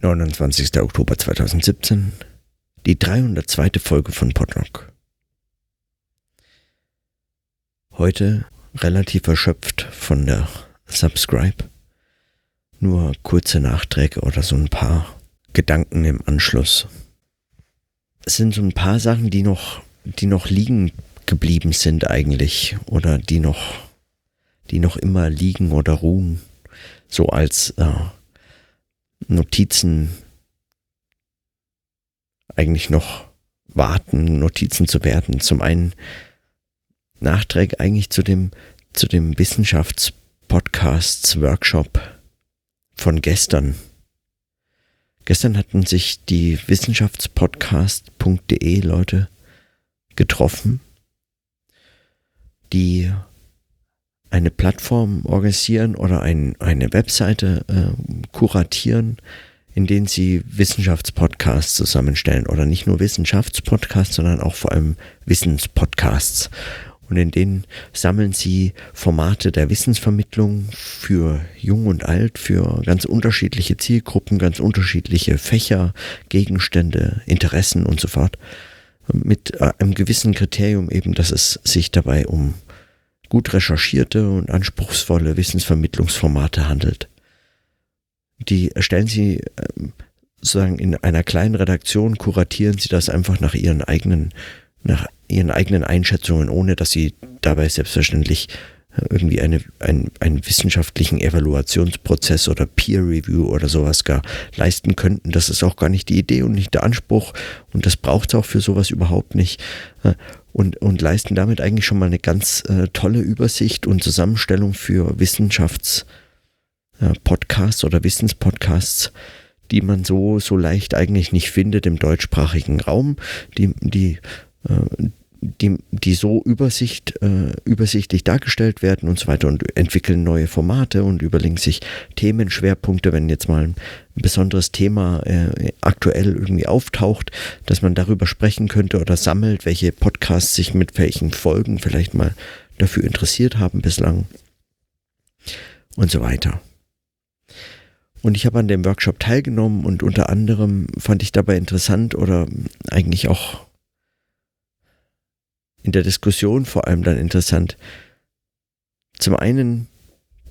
29. Oktober 2017, die 302. Folge von Podrock. Heute relativ erschöpft von der Subscribe. Nur kurze Nachträge oder so ein paar Gedanken im Anschluss. Es sind so ein paar Sachen, die noch, die noch liegen geblieben sind eigentlich oder die noch, die noch immer liegen oder ruhen. So als äh, Notizen eigentlich noch warten, Notizen zu werden. Zum einen Nachträge eigentlich zu dem, zu dem Wissenschaftspodcasts-Workshop von gestern. Gestern hatten sich die Wissenschaftspodcast.de Leute getroffen, die eine Plattform organisieren oder ein, eine Webseite äh, kuratieren, in denen sie Wissenschaftspodcasts zusammenstellen oder nicht nur Wissenschaftspodcasts, sondern auch vor allem Wissenspodcasts. Und in denen sammeln sie Formate der Wissensvermittlung für Jung und Alt, für ganz unterschiedliche Zielgruppen, ganz unterschiedliche Fächer, Gegenstände, Interessen und so fort. Mit äh, einem gewissen Kriterium eben, dass es sich dabei um gut recherchierte und anspruchsvolle Wissensvermittlungsformate handelt. Die erstellen Sie ähm, sozusagen in einer kleinen Redaktion, kuratieren Sie das einfach nach Ihren eigenen, nach Ihren eigenen Einschätzungen, ohne dass Sie dabei selbstverständlich irgendwie eine, ein, einen wissenschaftlichen Evaluationsprozess oder Peer Review oder sowas gar leisten könnten. Das ist auch gar nicht die Idee und nicht der Anspruch und das braucht es auch für sowas überhaupt nicht. Äh, und, und leisten damit eigentlich schon mal eine ganz äh, tolle Übersicht und Zusammenstellung für Wissenschaftspodcasts äh, oder Wissenspodcasts, die man so, so leicht eigentlich nicht findet im deutschsprachigen Raum, die, die, äh, die, die so Übersicht, äh, übersichtlich dargestellt werden und so weiter und entwickeln neue Formate und überlegen sich Themenschwerpunkte, wenn jetzt mal ein besonderes Thema äh, aktuell irgendwie auftaucht, dass man darüber sprechen könnte oder sammelt, welche Podcasts sich mit welchen Folgen vielleicht mal dafür interessiert haben bislang und so weiter. Und ich habe an dem Workshop teilgenommen und unter anderem fand ich dabei interessant oder eigentlich auch in der Diskussion vor allem dann interessant. Zum einen,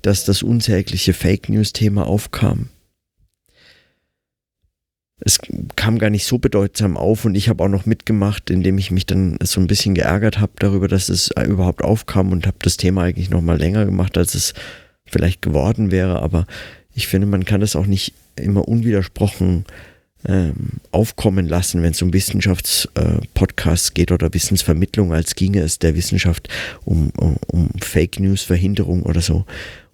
dass das unsägliche Fake News-Thema aufkam. Es kam gar nicht so bedeutsam auf und ich habe auch noch mitgemacht, indem ich mich dann so ein bisschen geärgert habe darüber, dass es überhaupt aufkam und habe das Thema eigentlich noch mal länger gemacht, als es vielleicht geworden wäre. Aber ich finde, man kann das auch nicht immer unwidersprochen ähm, aufkommen lassen, wenn es um Wissenschaftspodcasts äh, geht oder Wissensvermittlung, als ginge es der Wissenschaft um, um, um Fake News Verhinderung oder so.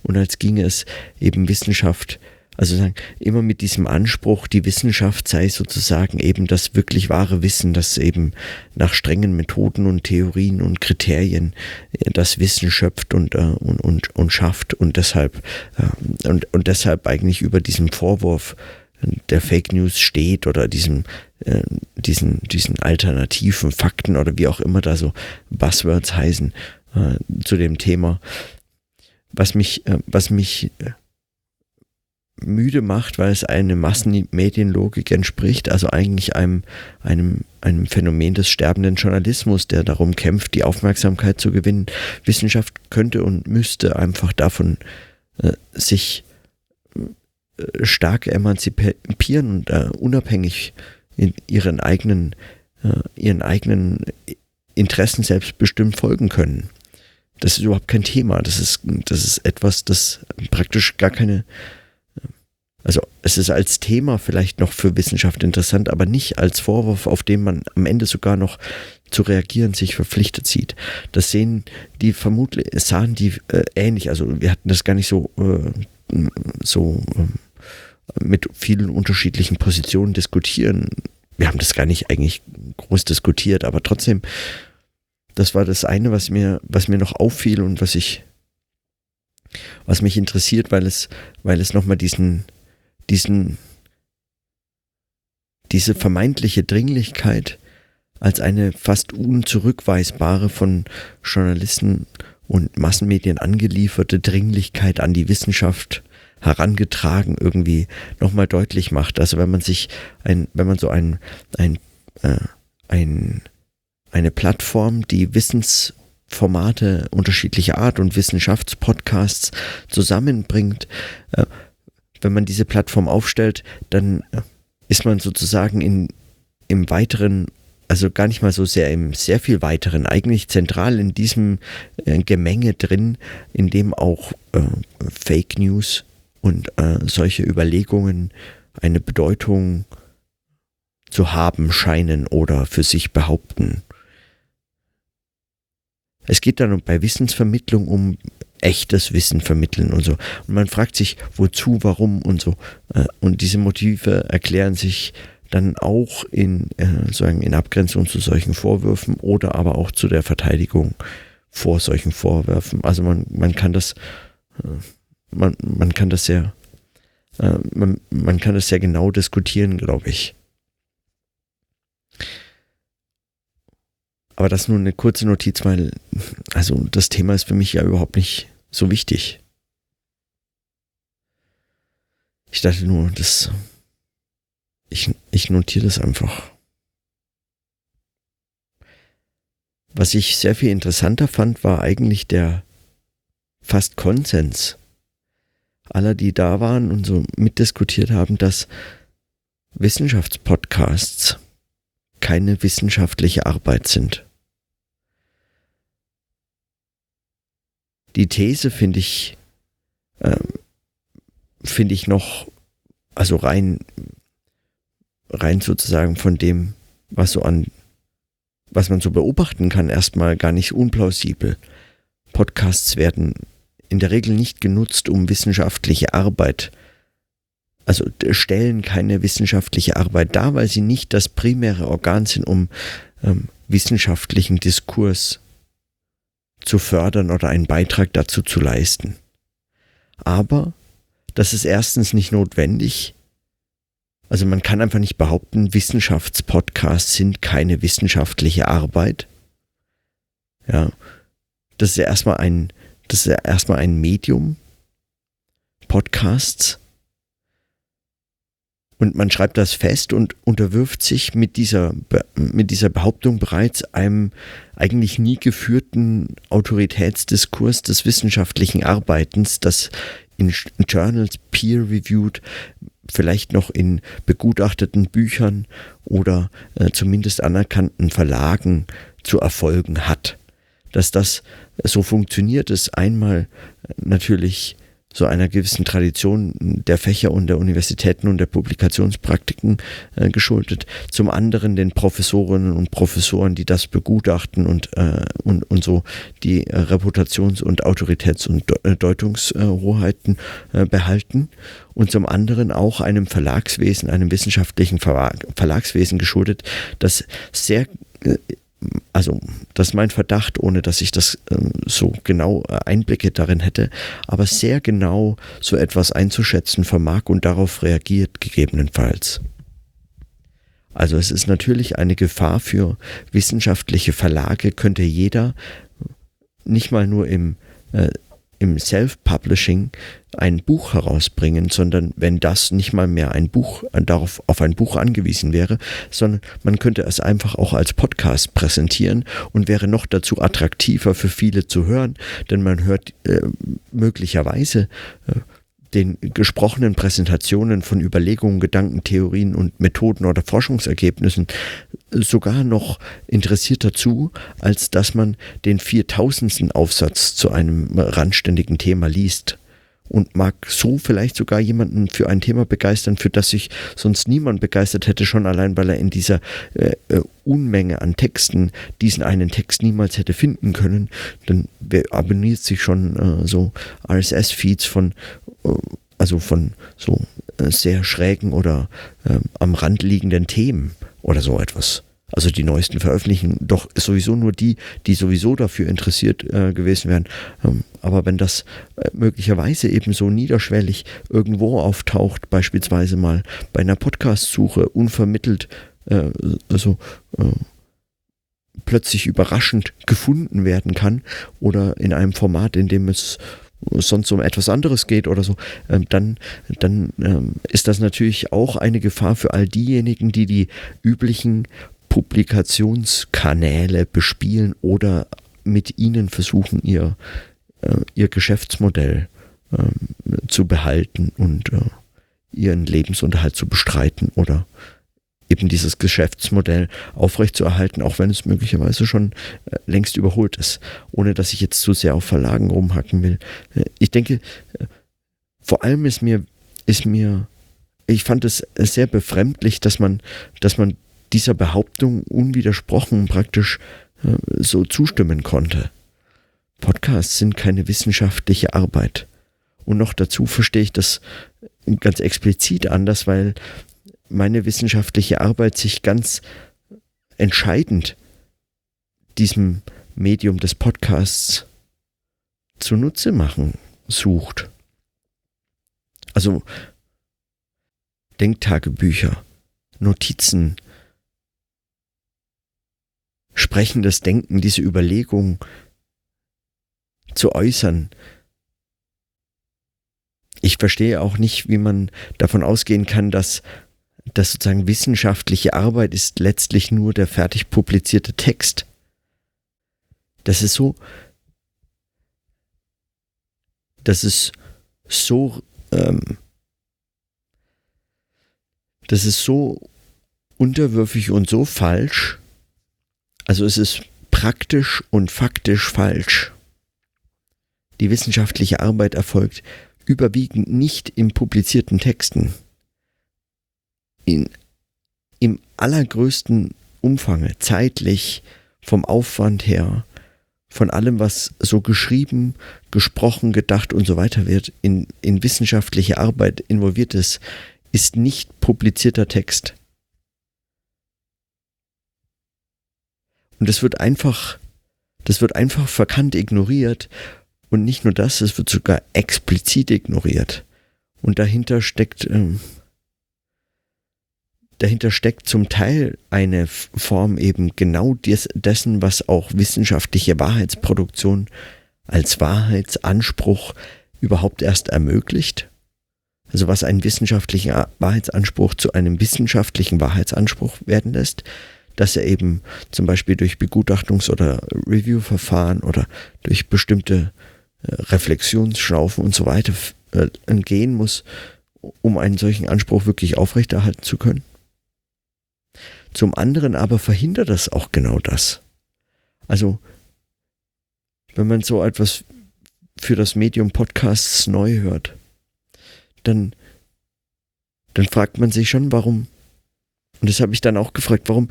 Und als ginge es eben Wissenschaft, also sagen, immer mit diesem Anspruch, die Wissenschaft sei sozusagen eben das wirklich wahre Wissen, das eben nach strengen Methoden und Theorien und Kriterien äh, das Wissen schöpft und, äh, und, und, und schafft und deshalb, äh, und, und deshalb eigentlich über diesem Vorwurf der Fake News steht oder diesem, äh, diesen, diesen alternativen Fakten oder wie auch immer da so Buzzwords heißen äh, zu dem Thema. Was mich, äh, was mich äh, müde macht, weil es eine Massenmedienlogik entspricht, also eigentlich einem, einem, einem Phänomen des sterbenden Journalismus, der darum kämpft, die Aufmerksamkeit zu gewinnen. Wissenschaft könnte und müsste einfach davon äh, sich stark emanzipieren und äh, unabhängig in ihren eigenen, äh, ihren eigenen Interessen selbstbestimmt folgen können. Das ist überhaupt kein Thema. Das ist, das ist etwas, das praktisch gar keine, äh, also es ist als Thema vielleicht noch für Wissenschaft interessant, aber nicht als Vorwurf, auf den man am Ende sogar noch zu reagieren sich verpflichtet sieht. Das sehen die vermutlich, sahen die äh, ähnlich. Also wir hatten das gar nicht so, äh, so äh, mit vielen unterschiedlichen Positionen diskutieren. Wir haben das gar nicht eigentlich groß diskutiert, aber trotzdem, das war das eine, was mir, was mir noch auffiel und was ich, was mich interessiert, weil es, weil es nochmal diesen, diesen, diese vermeintliche Dringlichkeit als eine fast unzurückweisbare von Journalisten und Massenmedien angelieferte Dringlichkeit an die Wissenschaft herangetragen irgendwie nochmal deutlich macht. Also wenn man sich ein, wenn man so ein, ein, äh, ein eine Plattform, die Wissensformate unterschiedlicher Art und Wissenschaftspodcasts zusammenbringt, äh, wenn man diese Plattform aufstellt, dann äh, ist man sozusagen in, im weiteren also gar nicht mal so sehr im sehr viel weiteren, eigentlich zentral in diesem äh, Gemenge drin, in dem auch Fake News und äh, solche Überlegungen eine Bedeutung zu haben scheinen oder für sich behaupten. Es geht dann bei Wissensvermittlung um echtes Wissen vermitteln und so. Und man fragt sich, wozu, warum und so. Äh, und diese Motive erklären sich dann auch in, äh, sagen, in Abgrenzung zu solchen Vorwürfen oder aber auch zu der Verteidigung vor solchen Vorwürfen. Also man, man kann das, äh, man, man kann das sehr, äh, man, man kann das sehr genau diskutieren, glaube ich. Aber das nur eine kurze Notiz, weil, also das Thema ist für mich ja überhaupt nicht so wichtig. Ich dachte nur, das ich, ich notiere das einfach. Was ich sehr viel interessanter fand, war eigentlich der fast Konsens aller, die da waren und so mitdiskutiert haben, dass Wissenschaftspodcasts keine wissenschaftliche Arbeit sind. Die These finde ich, äh, finde ich noch, also rein rein sozusagen von dem, was so an, was man so beobachten kann, erstmal gar nicht unplausibel. Podcasts werden in der Regel nicht genutzt, um wissenschaftliche Arbeit, also stellen keine wissenschaftliche Arbeit dar, weil sie nicht das primäre Organ sind, um ähm, wissenschaftlichen Diskurs zu fördern oder einen Beitrag dazu zu leisten. Aber das ist erstens nicht notwendig, also man kann einfach nicht behaupten, Wissenschaftspodcasts sind keine wissenschaftliche Arbeit. Ja. Das ist ja erstmal ein, das ist ja erstmal ein Medium. Podcasts. Und man schreibt das fest und unterwirft sich mit dieser, mit dieser Behauptung bereits einem eigentlich nie geführten Autoritätsdiskurs des wissenschaftlichen Arbeitens, das in Journals peer-reviewed vielleicht noch in begutachteten Büchern oder äh, zumindest anerkannten Verlagen zu erfolgen hat. Dass das so funktioniert, ist einmal natürlich so einer gewissen Tradition der Fächer und der Universitäten und der Publikationspraktiken äh, geschuldet. Zum anderen den Professorinnen und Professoren, die das begutachten und, äh, und, und so die äh, Reputations- und Autoritäts- und äh, Deutungshoheiten äh, behalten. Und zum anderen auch einem Verlagswesen, einem wissenschaftlichen Verlag, Verlagswesen geschuldet, das sehr äh, also das ist mein Verdacht, ohne dass ich das ähm, so genau äh, Einblicke darin hätte, aber sehr genau so etwas einzuschätzen vermag und darauf reagiert gegebenenfalls. Also es ist natürlich eine Gefahr für wissenschaftliche Verlage, könnte jeder nicht mal nur im äh, im Self-Publishing ein Buch herausbringen, sondern wenn das nicht mal mehr ein Buch, darauf auf ein Buch angewiesen wäre, sondern man könnte es einfach auch als Podcast präsentieren und wäre noch dazu attraktiver für viele zu hören, denn man hört äh, möglicherweise äh, den gesprochenen Präsentationen von Überlegungen, Gedanken, Theorien und Methoden oder Forschungsergebnissen sogar noch interessierter zu, als dass man den viertausendsten Aufsatz zu einem randständigen Thema liest und mag so vielleicht sogar jemanden für ein Thema begeistern, für das sich sonst niemand begeistert hätte, schon allein weil er in dieser äh, äh Unmenge an Texten diesen einen Text niemals hätte finden können. Dann abonniert sich schon äh, so RSS-Feeds von, äh, also von so äh, sehr schrägen oder ähm, am Rand liegenden Themen oder so etwas. Also die neuesten veröffentlichen doch sowieso nur die, die sowieso dafür interessiert äh, gewesen wären. Ähm, aber wenn das äh, möglicherweise eben so niederschwellig irgendwo auftaucht, beispielsweise mal bei einer Podcast-Suche unvermittelt, äh, also äh, plötzlich überraschend gefunden werden kann oder in einem Format, in dem es sonst um etwas anderes geht oder so, ähm, dann, dann ähm, ist das natürlich auch eine Gefahr für all diejenigen, die die üblichen Publikationskanäle bespielen oder mit ihnen versuchen, ihr, äh, ihr Geschäftsmodell ähm, zu behalten und äh, ihren Lebensunterhalt zu bestreiten oder eben dieses Geschäftsmodell aufrechtzuerhalten, auch wenn es möglicherweise schon äh, längst überholt ist, ohne dass ich jetzt zu sehr auf Verlagen rumhacken will. Ich denke, vor allem ist mir, ist mir, ich fand es sehr befremdlich, dass man, dass man dieser Behauptung unwidersprochen praktisch so zustimmen konnte. Podcasts sind keine wissenschaftliche Arbeit. Und noch dazu verstehe ich das ganz explizit anders, weil meine wissenschaftliche Arbeit sich ganz entscheidend diesem Medium des Podcasts zunutze machen sucht. Also Denktagebücher, Notizen, sprechendes Denken, diese Überlegung zu äußern. Ich verstehe auch nicht, wie man davon ausgehen kann, dass dass sozusagen wissenschaftliche Arbeit ist letztlich nur der fertig publizierte Text. Das ist so, das ist so, ähm, das ist so unterwürfig und so falsch. Also es ist praktisch und faktisch falsch. Die wissenschaftliche Arbeit erfolgt überwiegend nicht in publizierten Texten in, im allergrößten Umfange, zeitlich, vom Aufwand her, von allem, was so geschrieben, gesprochen, gedacht und so weiter wird, in, in wissenschaftliche Arbeit involviert ist, ist nicht publizierter Text. Und das wird einfach, das wird einfach verkannt ignoriert. Und nicht nur das, es wird sogar explizit ignoriert. Und dahinter steckt ähm, dahinter steckt zum Teil eine Form eben genau des, dessen, was auch wissenschaftliche Wahrheitsproduktion als Wahrheitsanspruch überhaupt erst ermöglicht. Also was einen wissenschaftlichen Wahrheitsanspruch zu einem wissenschaftlichen Wahrheitsanspruch werden lässt, dass er eben zum Beispiel durch Begutachtungs- oder Reviewverfahren oder durch bestimmte äh, Reflexionsschlaufen und so weiter äh, gehen muss, um einen solchen Anspruch wirklich aufrechterhalten zu können. Zum anderen aber verhindert das auch genau das. Also, wenn man so etwas für das Medium Podcasts neu hört, dann, dann fragt man sich schon, warum. Und das habe ich dann auch gefragt, warum.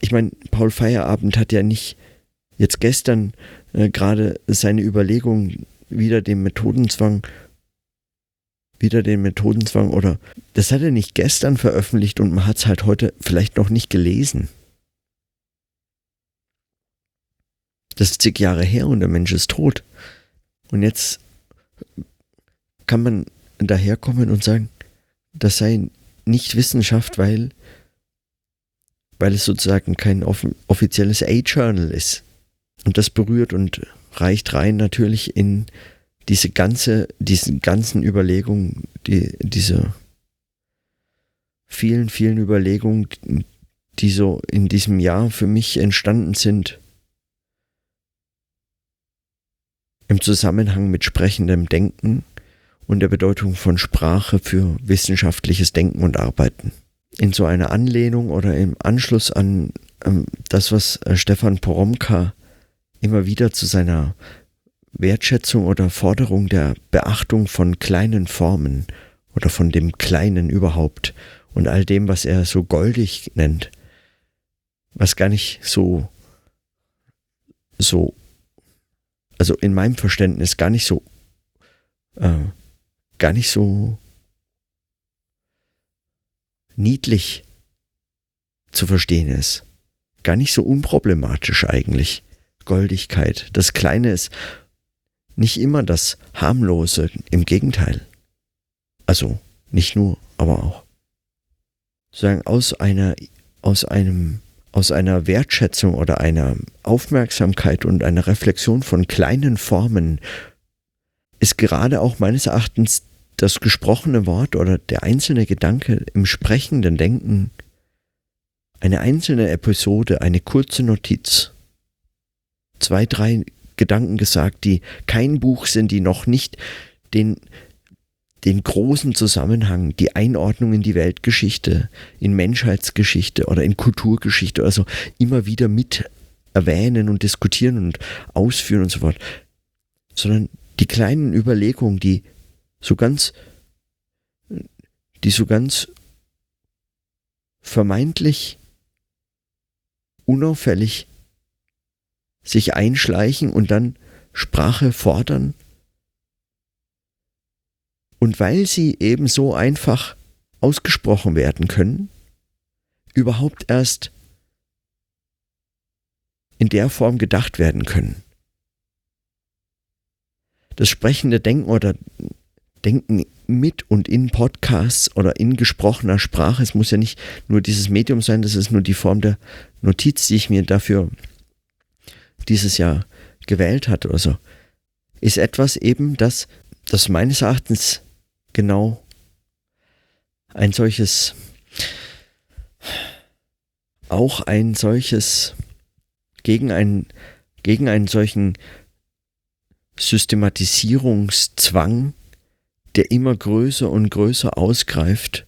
Ich meine, Paul Feierabend hat ja nicht jetzt gestern äh, gerade seine Überlegung wieder dem Methodenzwang wieder den Methodenzwang oder das hat er nicht gestern veröffentlicht und man hat es halt heute vielleicht noch nicht gelesen. Das ist zig Jahre her und der Mensch ist tot. Und jetzt kann man daherkommen und sagen, das sei nicht Wissenschaft, weil, weil es sozusagen kein offizielles A-Journal ist. Und das berührt und reicht rein natürlich in diese ganze, diesen ganzen Überlegungen, die, diese vielen, vielen Überlegungen, die so in diesem Jahr für mich entstanden sind, im Zusammenhang mit sprechendem Denken und der Bedeutung von Sprache für wissenschaftliches Denken und Arbeiten. In so einer Anlehnung oder im Anschluss an ähm, das, was äh, Stefan Poromka immer wieder zu seiner Wertschätzung oder Forderung der Beachtung von kleinen Formen oder von dem Kleinen überhaupt und all dem, was er so goldig nennt, was gar nicht so, so, also in meinem Verständnis gar nicht so, äh, gar nicht so niedlich zu verstehen ist. Gar nicht so unproblematisch eigentlich. Goldigkeit. Das Kleine ist nicht immer das harmlose, im Gegenteil. Also nicht nur, aber auch. Sagen aus einer, aus einem, aus einer Wertschätzung oder einer Aufmerksamkeit und einer Reflexion von kleinen Formen ist gerade auch meines Erachtens das gesprochene Wort oder der einzelne Gedanke im sprechenden Denken eine einzelne Episode, eine kurze Notiz, zwei, drei Gedanken gesagt, die kein Buch sind, die noch nicht den, den großen Zusammenhang, die Einordnung in die Weltgeschichte, in Menschheitsgeschichte oder in Kulturgeschichte, also immer wieder mit erwähnen und diskutieren und ausführen und so fort, sondern die kleinen Überlegungen, die so ganz, die so ganz vermeintlich unauffällig sich einschleichen und dann Sprache fordern. Und weil sie eben so einfach ausgesprochen werden können, überhaupt erst in der Form gedacht werden können. Das sprechende Denken oder Denken mit und in Podcasts oder in gesprochener Sprache. Es muss ja nicht nur dieses Medium sein, das ist nur die Form der Notiz, die ich mir dafür dieses Jahr gewählt hatte oder so. Ist etwas eben, das, das meines Erachtens genau ein solches, auch ein solches, gegen einen, gegen einen solchen Systematisierungszwang der immer größer und größer ausgreift,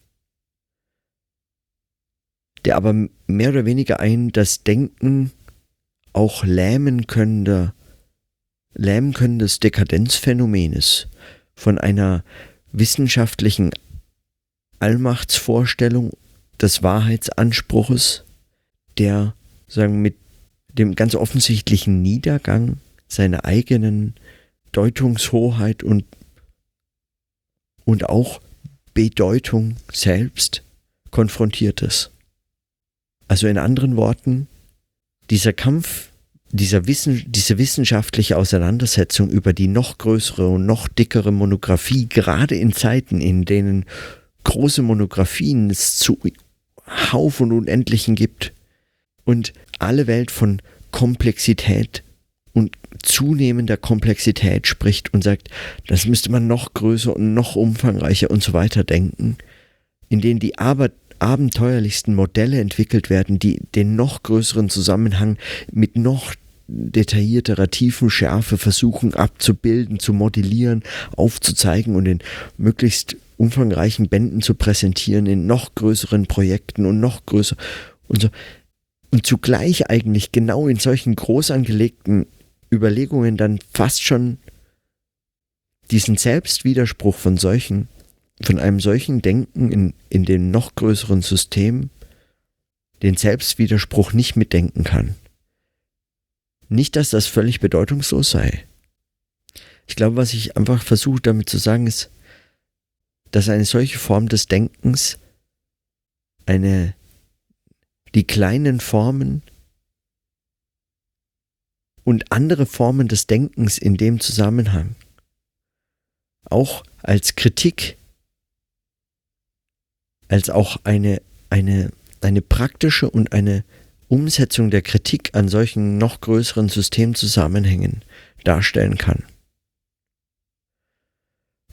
der aber mehr oder weniger ein das Denken auch lähmen könnte, lähmen könnendes Dekadenzphänomen ist, von einer wissenschaftlichen Allmachtsvorstellung des Wahrheitsanspruches, der sagen mit dem ganz offensichtlichen Niedergang seiner eigenen Deutungshoheit und und auch Bedeutung selbst konfrontiert ist. Also in anderen Worten, dieser Kampf, dieser Wissen, diese wissenschaftliche Auseinandersetzung über die noch größere und noch dickere Monographie, gerade in Zeiten, in denen große Monographien es zu Hauf und Unendlichen gibt und alle Welt von Komplexität und zunehmender Komplexität spricht und sagt, das müsste man noch größer und noch umfangreicher und so weiter denken, in denen die aber abenteuerlichsten Modelle entwickelt werden, die den noch größeren Zusammenhang mit noch detaillierterer Tiefenschärfe versuchen abzubilden, zu modellieren, aufzuzeigen und in möglichst umfangreichen Bänden zu präsentieren, in noch größeren Projekten und noch größer und so. Und zugleich eigentlich genau in solchen groß angelegten Überlegungen dann fast schon diesen Selbstwiderspruch von solchen, von einem solchen Denken in, in dem noch größeren System, den Selbstwiderspruch nicht mitdenken kann. Nicht, dass das völlig bedeutungslos sei. Ich glaube, was ich einfach versuche damit zu sagen, ist, dass eine solche Form des Denkens eine die kleinen Formen und andere Formen des Denkens in dem Zusammenhang. Auch als Kritik, als auch eine, eine, eine praktische und eine Umsetzung der Kritik an solchen noch größeren Systemzusammenhängen darstellen kann.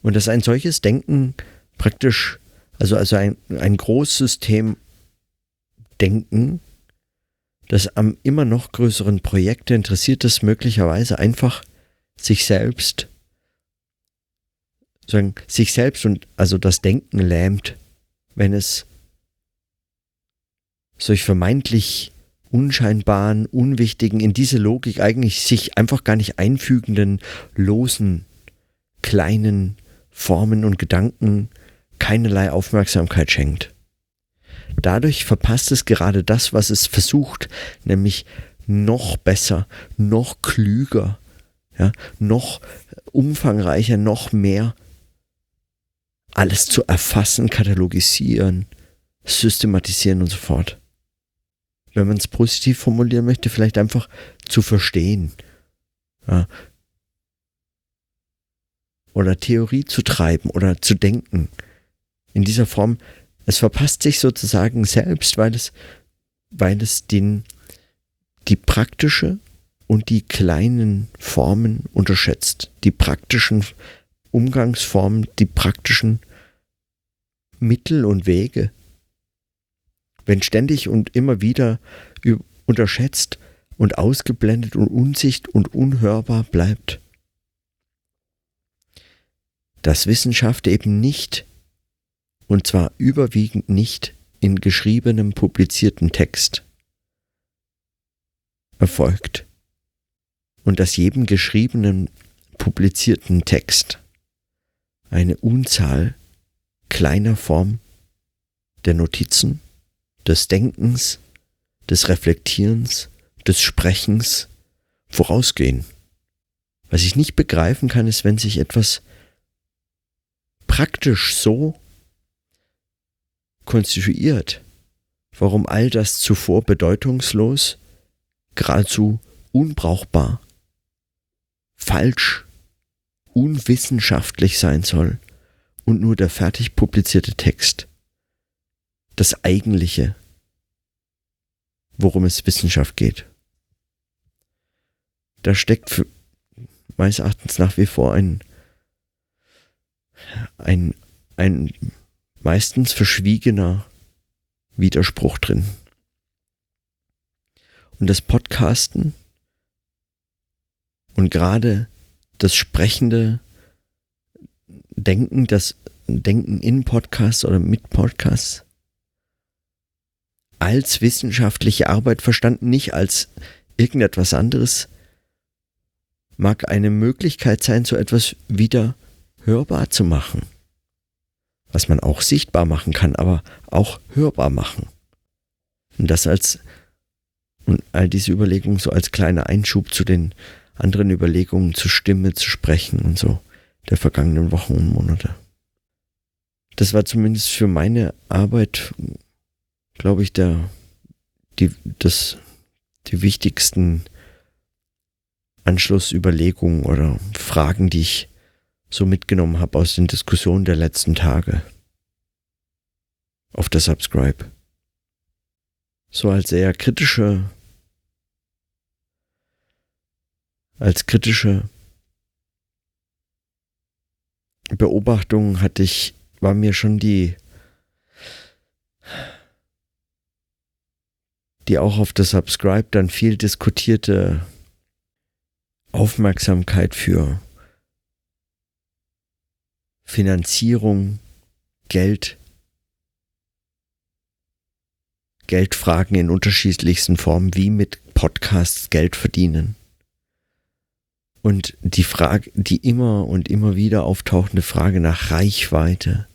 Und dass ein solches Denken praktisch, also, also ein, ein Großsystem Denken das am immer noch größeren Projekte interessiert ist, möglicherweise einfach sich selbst, sagen, sich selbst und also das Denken lähmt, wenn es solch vermeintlich unscheinbaren, unwichtigen, in diese Logik eigentlich sich einfach gar nicht einfügenden, losen, kleinen Formen und Gedanken keinerlei Aufmerksamkeit schenkt. Dadurch verpasst es gerade das, was es versucht, nämlich noch besser, noch klüger, ja, noch umfangreicher, noch mehr alles zu erfassen, katalogisieren, systematisieren und so fort. Wenn man es positiv formulieren möchte, vielleicht einfach zu verstehen. Ja. Oder Theorie zu treiben oder zu denken. In dieser Form es verpasst sich sozusagen selbst, weil es, weil es den, die praktische und die kleinen Formen unterschätzt. Die praktischen Umgangsformen, die praktischen Mittel und Wege. Wenn ständig und immer wieder unterschätzt und ausgeblendet und unsicht und unhörbar bleibt, dass Wissenschaft eben nicht, und zwar überwiegend nicht in geschriebenem, publizierten Text erfolgt und dass jedem geschriebenen, publizierten Text eine Unzahl kleiner Form der Notizen, des Denkens, des Reflektierens, des Sprechens vorausgehen. Was ich nicht begreifen kann, ist, wenn sich etwas praktisch so konstituiert, warum all das zuvor bedeutungslos, geradezu unbrauchbar, falsch, unwissenschaftlich sein soll und nur der fertig publizierte Text das eigentliche, worum es Wissenschaft geht. Da steckt für, meines Erachtens nach wie vor ein, ein, ein meistens verschwiegener Widerspruch drin. Und das Podcasten und gerade das sprechende Denken, das Denken in Podcasts oder mit Podcasts als wissenschaftliche Arbeit verstanden, nicht als irgendetwas anderes, mag eine Möglichkeit sein, so etwas wieder hörbar zu machen. Was man auch sichtbar machen kann, aber auch hörbar machen. Und das als, und all diese Überlegungen so als kleiner Einschub zu den anderen Überlegungen zur Stimme, zu sprechen und so der vergangenen Wochen und Monate. Das war zumindest für meine Arbeit, glaube ich, der, die, das, die wichtigsten Anschlussüberlegungen oder Fragen, die ich so mitgenommen habe aus den Diskussionen der letzten Tage auf der Subscribe. So als eher kritische, als kritische Beobachtung hatte ich, war mir schon die, die auch auf der Subscribe dann viel diskutierte Aufmerksamkeit für Finanzierung, Geld, Geldfragen in unterschiedlichsten Formen, wie mit Podcasts Geld verdienen. Und die Frage, die immer und immer wieder auftauchende Frage nach Reichweite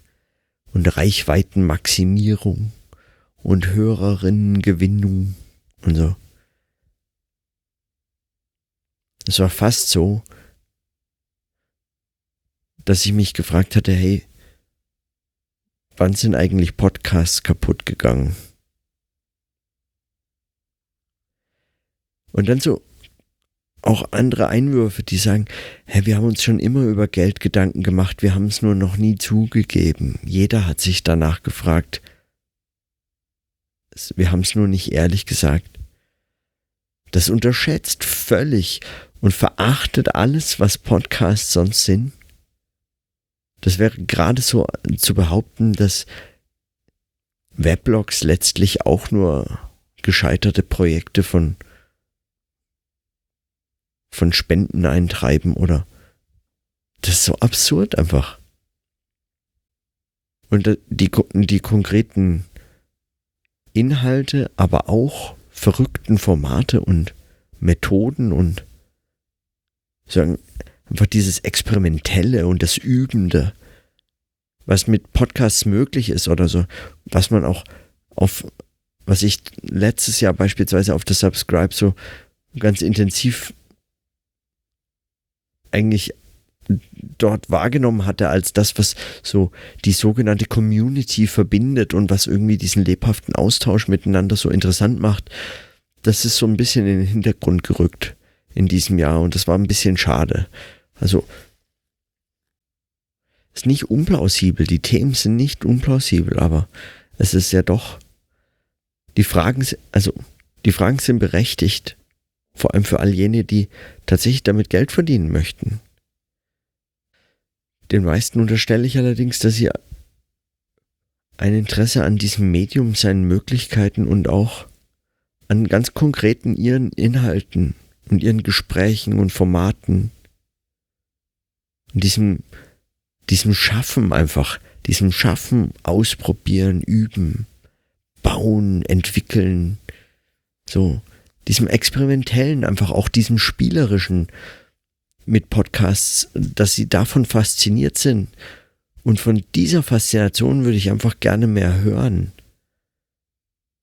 und Reichweitenmaximierung und Hörerinnengewinnung und so. Es war fast so, dass ich mich gefragt hatte, hey, wann sind eigentlich Podcasts kaputt gegangen? Und dann so auch andere Einwürfe, die sagen, hey, wir haben uns schon immer über Geld Gedanken gemacht, wir haben es nur noch nie zugegeben. Jeder hat sich danach gefragt. Wir haben es nur nicht ehrlich gesagt. Das unterschätzt völlig und verachtet alles, was Podcasts sonst sind. Das wäre gerade so zu behaupten, dass Weblogs letztlich auch nur gescheiterte Projekte von, von Spenden eintreiben oder das ist so absurd einfach. Und die, die konkreten Inhalte, aber auch verrückten Formate und Methoden und sagen, einfach dieses Experimentelle und das Übende, was mit Podcasts möglich ist oder so, was man auch auf, was ich letztes Jahr beispielsweise auf der Subscribe so ganz intensiv eigentlich dort wahrgenommen hatte als das, was so die sogenannte Community verbindet und was irgendwie diesen lebhaften Austausch miteinander so interessant macht, das ist so ein bisschen in den Hintergrund gerückt in diesem Jahr und das war ein bisschen schade. Also ist nicht unplausibel, die Themen sind nicht unplausibel, aber es ist ja doch die Fragen, also die Fragen sind berechtigt, vor allem für all jene, die tatsächlich damit Geld verdienen möchten. Den meisten unterstelle ich allerdings, dass sie ein Interesse an diesem Medium, seinen Möglichkeiten und auch an ganz konkreten ihren Inhalten und ihren Gesprächen und Formaten und diesem, diesem Schaffen einfach, diesem Schaffen, ausprobieren, üben, bauen, entwickeln, so, diesem experimentellen, einfach auch diesem spielerischen mit Podcasts, dass sie davon fasziniert sind. Und von dieser Faszination würde ich einfach gerne mehr hören.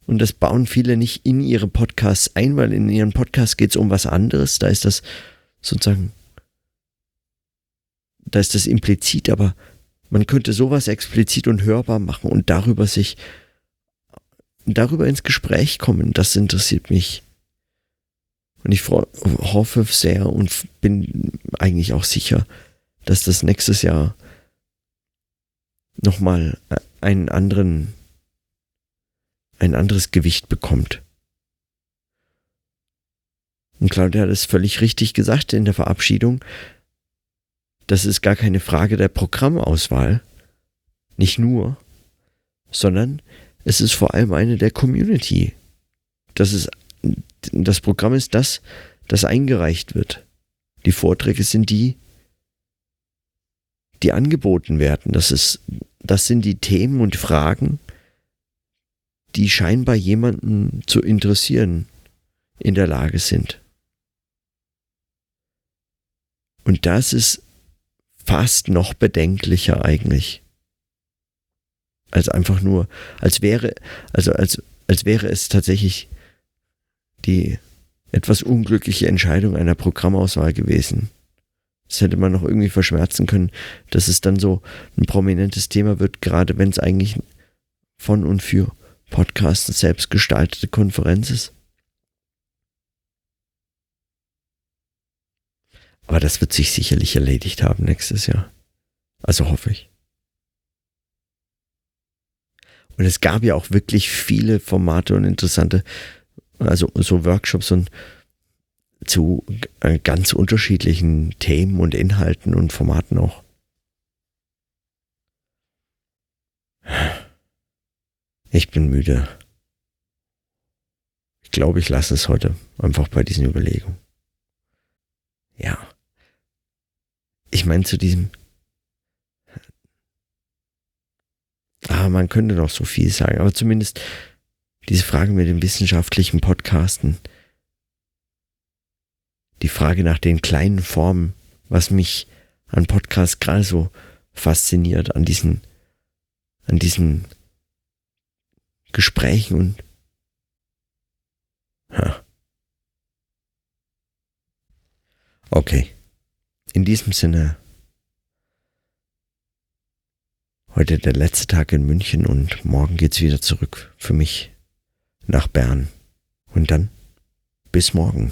Und das bauen viele nicht in ihre Podcasts ein, weil in ihren Podcasts geht es um was anderes. Da ist das sozusagen, da ist das implizit, aber man könnte sowas explizit und hörbar machen und darüber sich, darüber ins Gespräch kommen. Das interessiert mich. Und ich hoffe sehr und bin eigentlich auch sicher, dass das nächstes Jahr nochmal einen anderen ein anderes Gewicht bekommt. Und Claudia hat es völlig richtig gesagt in der Verabschiedung. Das ist gar keine Frage der Programmauswahl. Nicht nur, sondern es ist vor allem eine der Community. Das, ist, das Programm ist das, das eingereicht wird. Die Vorträge sind die, die angeboten werden. Das, ist, das sind die Themen und Fragen, die scheinbar jemanden zu interessieren in der Lage sind. Und das ist fast noch bedenklicher eigentlich. Als einfach nur, als wäre, also als, als wäre es tatsächlich die etwas unglückliche Entscheidung einer Programmauswahl gewesen. Das hätte man noch irgendwie verschmerzen können, dass es dann so ein prominentes Thema wird, gerade wenn es eigentlich von und für Podcast eine selbstgestaltete Konferenz ist. Aber das wird sich sicherlich erledigt haben nächstes Jahr. Also hoffe ich. Und es gab ja auch wirklich viele Formate und interessante, also so Workshops und zu ganz unterschiedlichen Themen und Inhalten und Formaten auch. Ich bin müde. Ich glaube, ich lasse es heute einfach bei diesen Überlegungen. Ja. Ich meine zu diesem. Ah, man könnte noch so viel sagen, aber zumindest diese Frage mit dem wissenschaftlichen Podcasten. Die Frage nach den kleinen Formen, was mich an Podcasts gerade so fasziniert, an diesen, an diesen Gesprächen und ha. Okay. In diesem Sinne, heute der letzte Tag in München und morgen geht's wieder zurück für mich nach Bern. Und dann bis morgen.